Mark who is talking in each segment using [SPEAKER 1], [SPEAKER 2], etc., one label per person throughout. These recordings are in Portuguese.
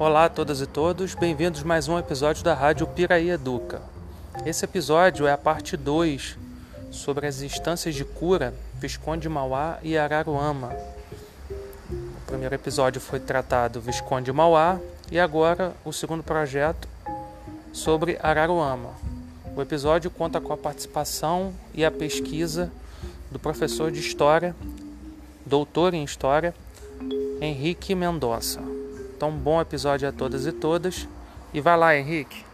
[SPEAKER 1] Olá a todas e todos, bem-vindos mais um episódio da Rádio Piraí Educa. Esse episódio é a parte 2 sobre as instâncias de cura Visconde Mauá e Araruama. O primeiro episódio foi tratado Visconde Mauá e agora o segundo projeto sobre Araruama. O episódio conta com a participação e a pesquisa do professor de História, doutor em História, Henrique Mendonça. Então, bom episódio a todas e todas. E vai lá, Henrique.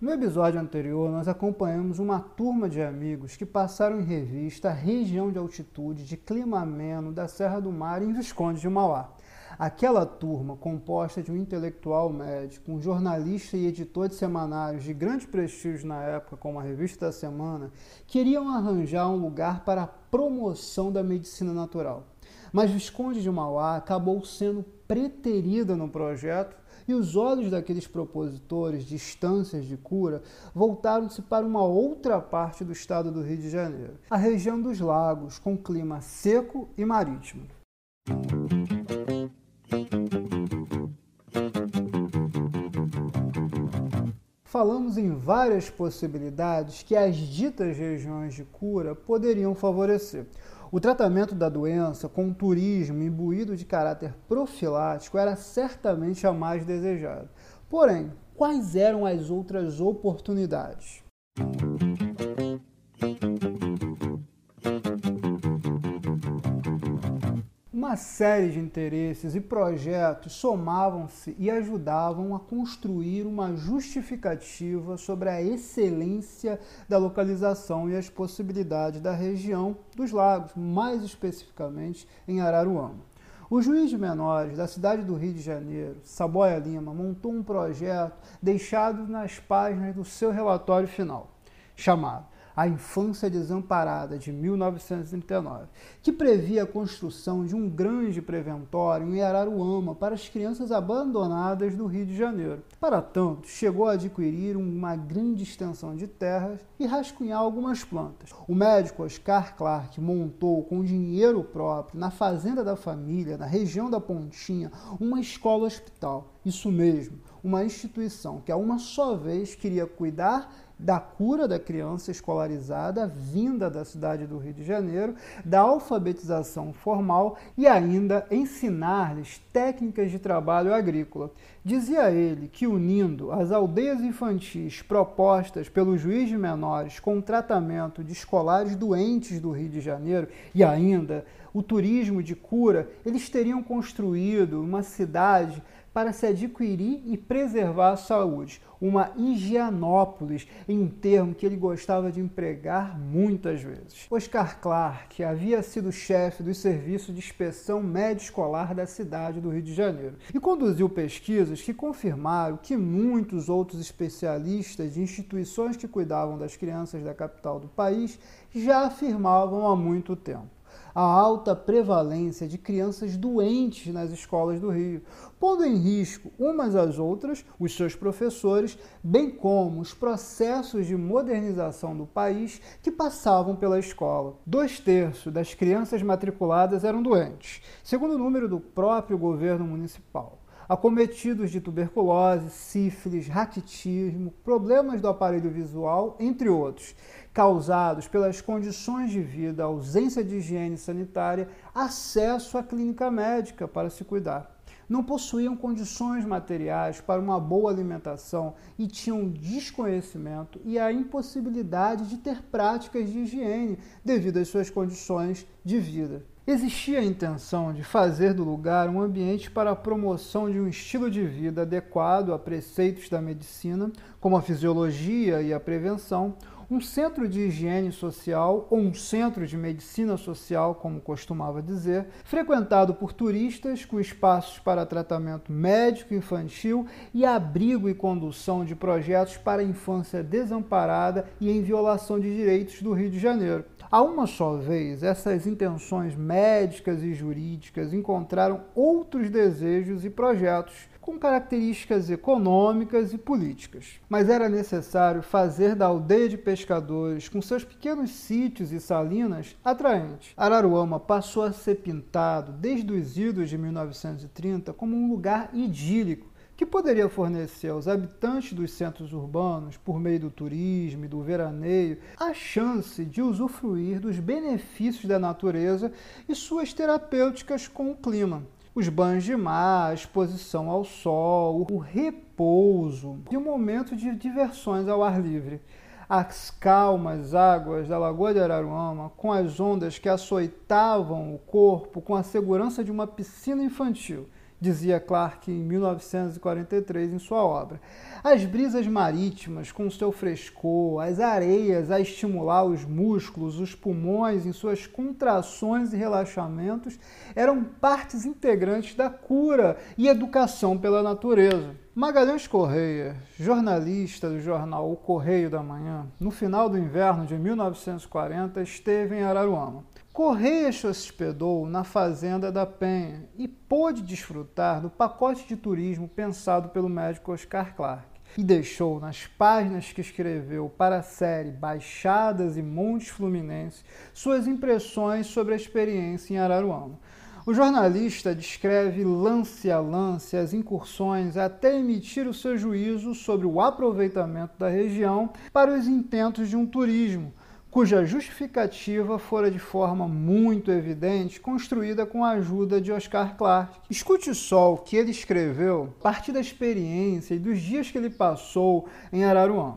[SPEAKER 2] No episódio anterior, nós acompanhamos uma turma de amigos que passaram em revista a região de altitude de clima ameno da Serra do Mar em Visconde de Mauá. Aquela turma, composta de um intelectual médico, um jornalista e editor de semanários de grande prestígio na época, como a Revista da Semana, queriam arranjar um lugar para a promoção da medicina natural. Mas Visconde de Mauá acabou sendo preterida no projeto e os olhos daqueles propositores de instâncias de cura voltaram-se para uma outra parte do estado do Rio de Janeiro, a região dos lagos, com clima seco e marítimo. Falamos em várias possibilidades que as ditas regiões de cura poderiam favorecer. O tratamento da doença com turismo imbuído de caráter profilático era certamente a mais desejada. Porém, quais eram as outras oportunidades? Uma série de interesses e projetos somavam-se e ajudavam a construir uma justificativa sobre a excelência da localização e as possibilidades da região dos lagos, mais especificamente em Araruama. O juiz de menores da cidade do Rio de Janeiro, Saboia Lima, montou um projeto deixado nas páginas do seu relatório final, chamado a Infância Desamparada, de 1939, que previa a construção de um grande preventório em Araruama para as crianças abandonadas do Rio de Janeiro. Para tanto, chegou a adquirir uma grande extensão de terras e rascunhar algumas plantas. O médico Oscar Clark montou com dinheiro próprio, na fazenda da família, na região da Pontinha, uma escola-hospital. Isso mesmo, uma instituição que a uma só vez queria cuidar da cura da criança escolarizada vinda da cidade do Rio de Janeiro, da alfabetização formal e ainda ensinar-lhes técnicas de trabalho agrícola. Dizia ele que, unindo as aldeias infantis propostas pelo juiz de menores com o tratamento de escolares doentes do Rio de Janeiro e ainda o turismo de cura, eles teriam construído uma cidade para se adquirir e preservar a saúde, uma Higienópolis, em um termo que ele gostava de empregar muitas vezes. Oscar Clark havia sido chefe dos serviços de inspeção médio-escolar da cidade do Rio de Janeiro e conduziu pesquisas que confirmaram que muitos outros especialistas de instituições que cuidavam das crianças da capital do país já afirmavam há muito tempo a alta prevalência de crianças doentes nas escolas do Rio, pondo em risco umas às outras, os seus professores, bem como os processos de modernização do país que passavam pela escola. Dois terços das crianças matriculadas eram doentes, segundo o número do próprio governo municipal acometidos de tuberculose, sífilis, raquitismo, problemas do aparelho visual, entre outros, causados pelas condições de vida, ausência de higiene sanitária, acesso à clínica médica para se cuidar. Não possuíam condições materiais para uma boa alimentação e tinham desconhecimento e a impossibilidade de ter práticas de higiene devido às suas condições de vida. Existia a intenção de fazer do lugar um ambiente para a promoção de um estilo de vida adequado a preceitos da medicina, como a fisiologia e a prevenção, um centro de higiene social ou um centro de medicina social, como costumava dizer, frequentado por turistas com espaços para tratamento médico infantil e abrigo e condução de projetos para a infância desamparada e em violação de direitos do Rio de Janeiro. A uma só vez, essas intenções médicas e jurídicas encontraram outros desejos e projetos, com características econômicas e políticas. Mas era necessário fazer da aldeia de pescadores, com seus pequenos sítios e salinas, atraente. Araruama passou a ser pintado, desde os idos de 1930, como um lugar idílico que poderia fornecer aos habitantes dos centros urbanos, por meio do turismo e do veraneio, a chance de usufruir dos benefícios da natureza e suas terapêuticas com o clima os banhos de mar, a exposição ao sol, o repouso e um momento de diversões ao ar livre. As calmas águas da Lagoa de Araruama, com as ondas que açoitavam o corpo com a segurança de uma piscina infantil, dizia Clark em 1943 em sua obra. As brisas marítimas, com seu frescor, as areias a estimular os músculos, os pulmões em suas contrações e relaxamentos, eram partes integrantes da cura e educação pela natureza. Magalhães Correia, jornalista do jornal O Correio da Manhã, no final do inverno de 1940, esteve em Araruama. Correia se hospedou na Fazenda da Penha e pôde desfrutar do pacote de turismo pensado pelo médico Oscar Clark e deixou nas páginas que escreveu para a série Baixadas e Montes Fluminenses suas impressões sobre a experiência em Araruama. O jornalista descreve lance a lance as incursões até emitir o seu juízo sobre o aproveitamento da região para os intentos de um turismo cuja justificativa fora de forma muito evidente construída com a ajuda de Oscar Clarke. Escute só o que ele escreveu a partir da experiência e dos dias que ele passou em Araruama.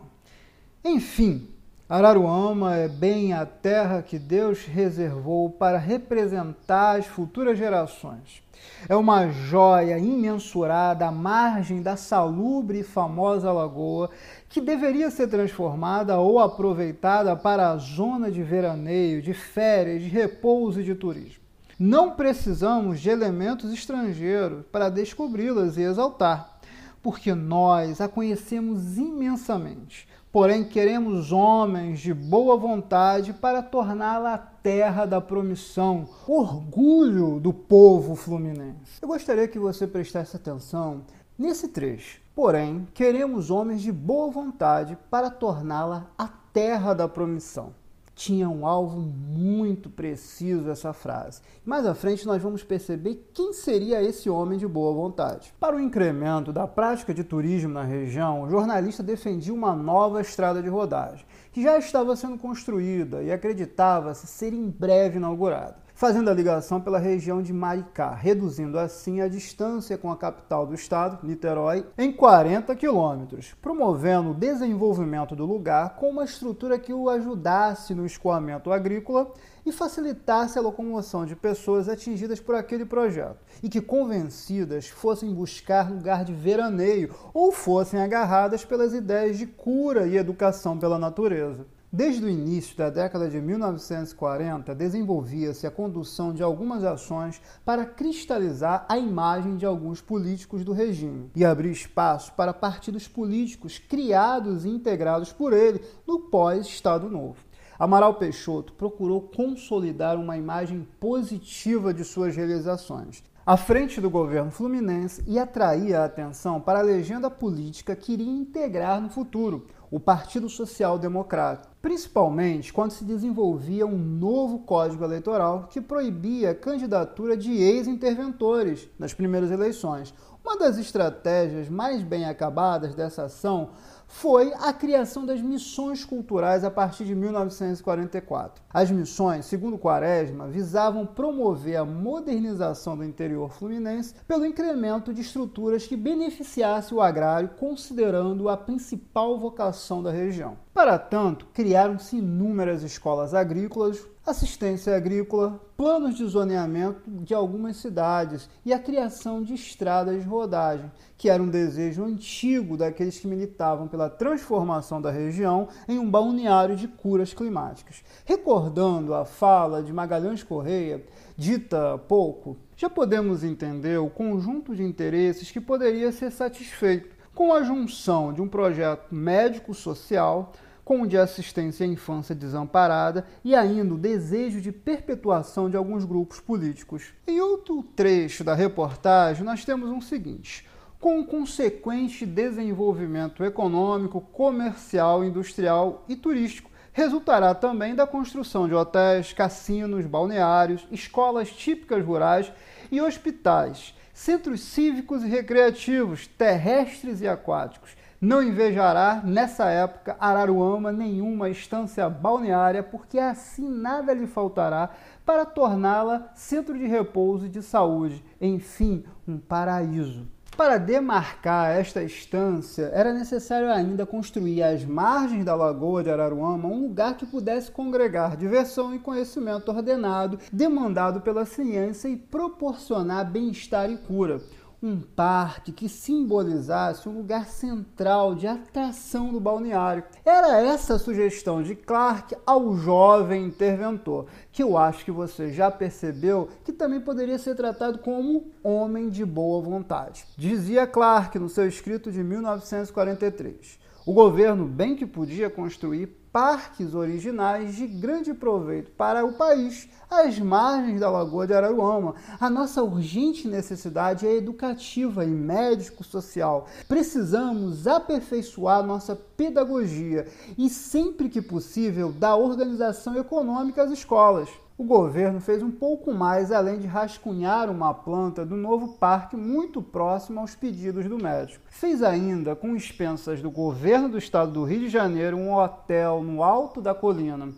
[SPEAKER 2] Enfim, Araruama é bem a terra que Deus reservou para representar as futuras gerações. É uma joia imensurada à margem da salubre e famosa lagoa que deveria ser transformada ou aproveitada para a zona de veraneio, de férias, de repouso e de turismo. Não precisamos de elementos estrangeiros para descobri-las e exaltar, porque nós a conhecemos imensamente. Porém, queremos homens de boa vontade para torná-la a terra da promissão, orgulho do povo fluminense. Eu gostaria que você prestasse atenção nesse trecho. Porém, queremos homens de boa vontade para torná-la a terra da promissão. Tinha um alvo muito preciso essa frase. Mais à frente nós vamos perceber quem seria esse homem de boa vontade. Para o incremento da prática de turismo na região, o jornalista defendia uma nova estrada de rodagem, que já estava sendo construída e acreditava-se ser em breve inaugurada fazendo a ligação pela região de Maricá, reduzindo assim a distância com a capital do estado, Niterói, em 40 quilômetros, promovendo o desenvolvimento do lugar com uma estrutura que o ajudasse no escoamento agrícola e facilitasse a locomoção de pessoas atingidas por aquele projeto e que, convencidas, fossem buscar lugar de veraneio ou fossem agarradas pelas ideias de cura e educação pela natureza. Desde o início da década de 1940, desenvolvia-se a condução de algumas ações para cristalizar a imagem de alguns políticos do regime e abrir espaço para partidos políticos criados e integrados por ele no pós-Estado Novo. Amaral Peixoto procurou consolidar uma imagem positiva de suas realizações à frente do governo fluminense e atrair a atenção para a legenda política que iria integrar no futuro o Partido Social Democrata, principalmente quando se desenvolvia um novo código eleitoral que proibia a candidatura de ex-interventores nas primeiras eleições. Uma das estratégias mais bem acabadas dessa ação foi a criação das missões culturais a partir de 1944. As missões, segundo Quaresma, visavam promover a modernização do interior fluminense pelo incremento de estruturas que beneficiasse o agrário, considerando a principal vocação da região. Para tanto, criaram-se inúmeras escolas agrícolas, assistência agrícola, planos de zoneamento de algumas cidades e a criação de estradas de rodagem, que era um desejo antigo daqueles que militavam pela transformação da região em um balneário de curas climáticas. Recordando a fala de Magalhães Correia, dita há pouco, já podemos entender o conjunto de interesses que poderia ser satisfeito com a junção de um projeto médico-social com o de assistência à infância desamparada e ainda o desejo de perpetuação de alguns grupos políticos. Em outro trecho da reportagem, nós temos um seguinte: com um consequente desenvolvimento econômico, comercial, industrial e turístico. Resultará também da construção de hotéis, cassinos, balneários, escolas típicas rurais e hospitais, centros cívicos e recreativos, terrestres e aquáticos. Não invejará, nessa época, Araruama nenhuma estância balneária, porque assim nada lhe faltará para torná-la centro de repouso e de saúde, enfim, um paraíso. Para demarcar esta estância, era necessário ainda construir às margens da lagoa de Araruama um lugar que pudesse congregar diversão e conhecimento ordenado, demandado pela ciência e proporcionar bem-estar e cura um parque que simbolizasse um lugar central de atração do balneário. Era essa a sugestão de Clark ao jovem interventor, que eu acho que você já percebeu que também poderia ser tratado como homem de boa vontade. Dizia Clark no seu escrito de 1943. O governo bem que podia construir parques originais de grande proveito para o país, às margens da Lagoa de Araruama. A nossa urgente necessidade é educativa e médico-social. Precisamos aperfeiçoar nossa pedagogia e, sempre que possível, dar organização econômica às escolas o governo fez um pouco mais além de rascunhar uma planta do novo parque muito próximo aos pedidos do médico. Fez ainda, com expensas do governo do estado do Rio de Janeiro, um hotel no alto da colina.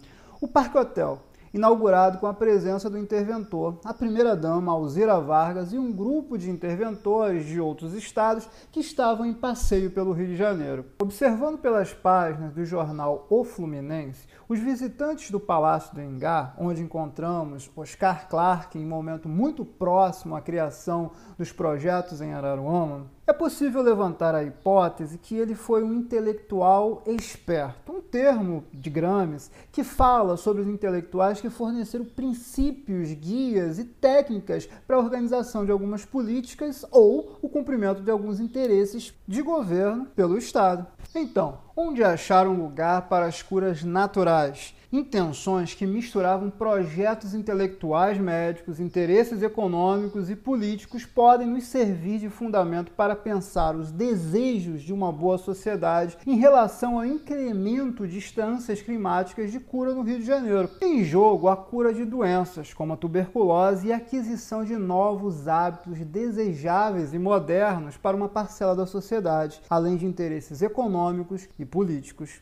[SPEAKER 2] O Parque Hotel inaugurado com a presença do interventor, a primeira-dama Alzira Vargas e um grupo de interventores de outros estados que estavam em passeio pelo Rio de Janeiro. Observando pelas páginas do jornal O Fluminense, os visitantes do Palácio do Engar, onde encontramos Oscar Clarke em momento muito próximo à criação dos projetos em Araruama, possível levantar a hipótese que ele foi um intelectual esperto, um termo de Gramsci que fala sobre os intelectuais que forneceram princípios, guias e técnicas para a organização de algumas políticas ou o cumprimento de alguns interesses de governo pelo Estado. Então, onde achar um lugar para as curas naturais? Intenções que misturavam projetos intelectuais médicos, interesses econômicos e políticos podem nos servir de fundamento para pensar os desejos de uma boa sociedade em relação ao incremento de instâncias climáticas de cura no Rio de Janeiro. Em jogo, a cura de doenças como a tuberculose e a aquisição de novos hábitos desejáveis e modernos para uma parcela da sociedade, além de interesses econômicos e políticos.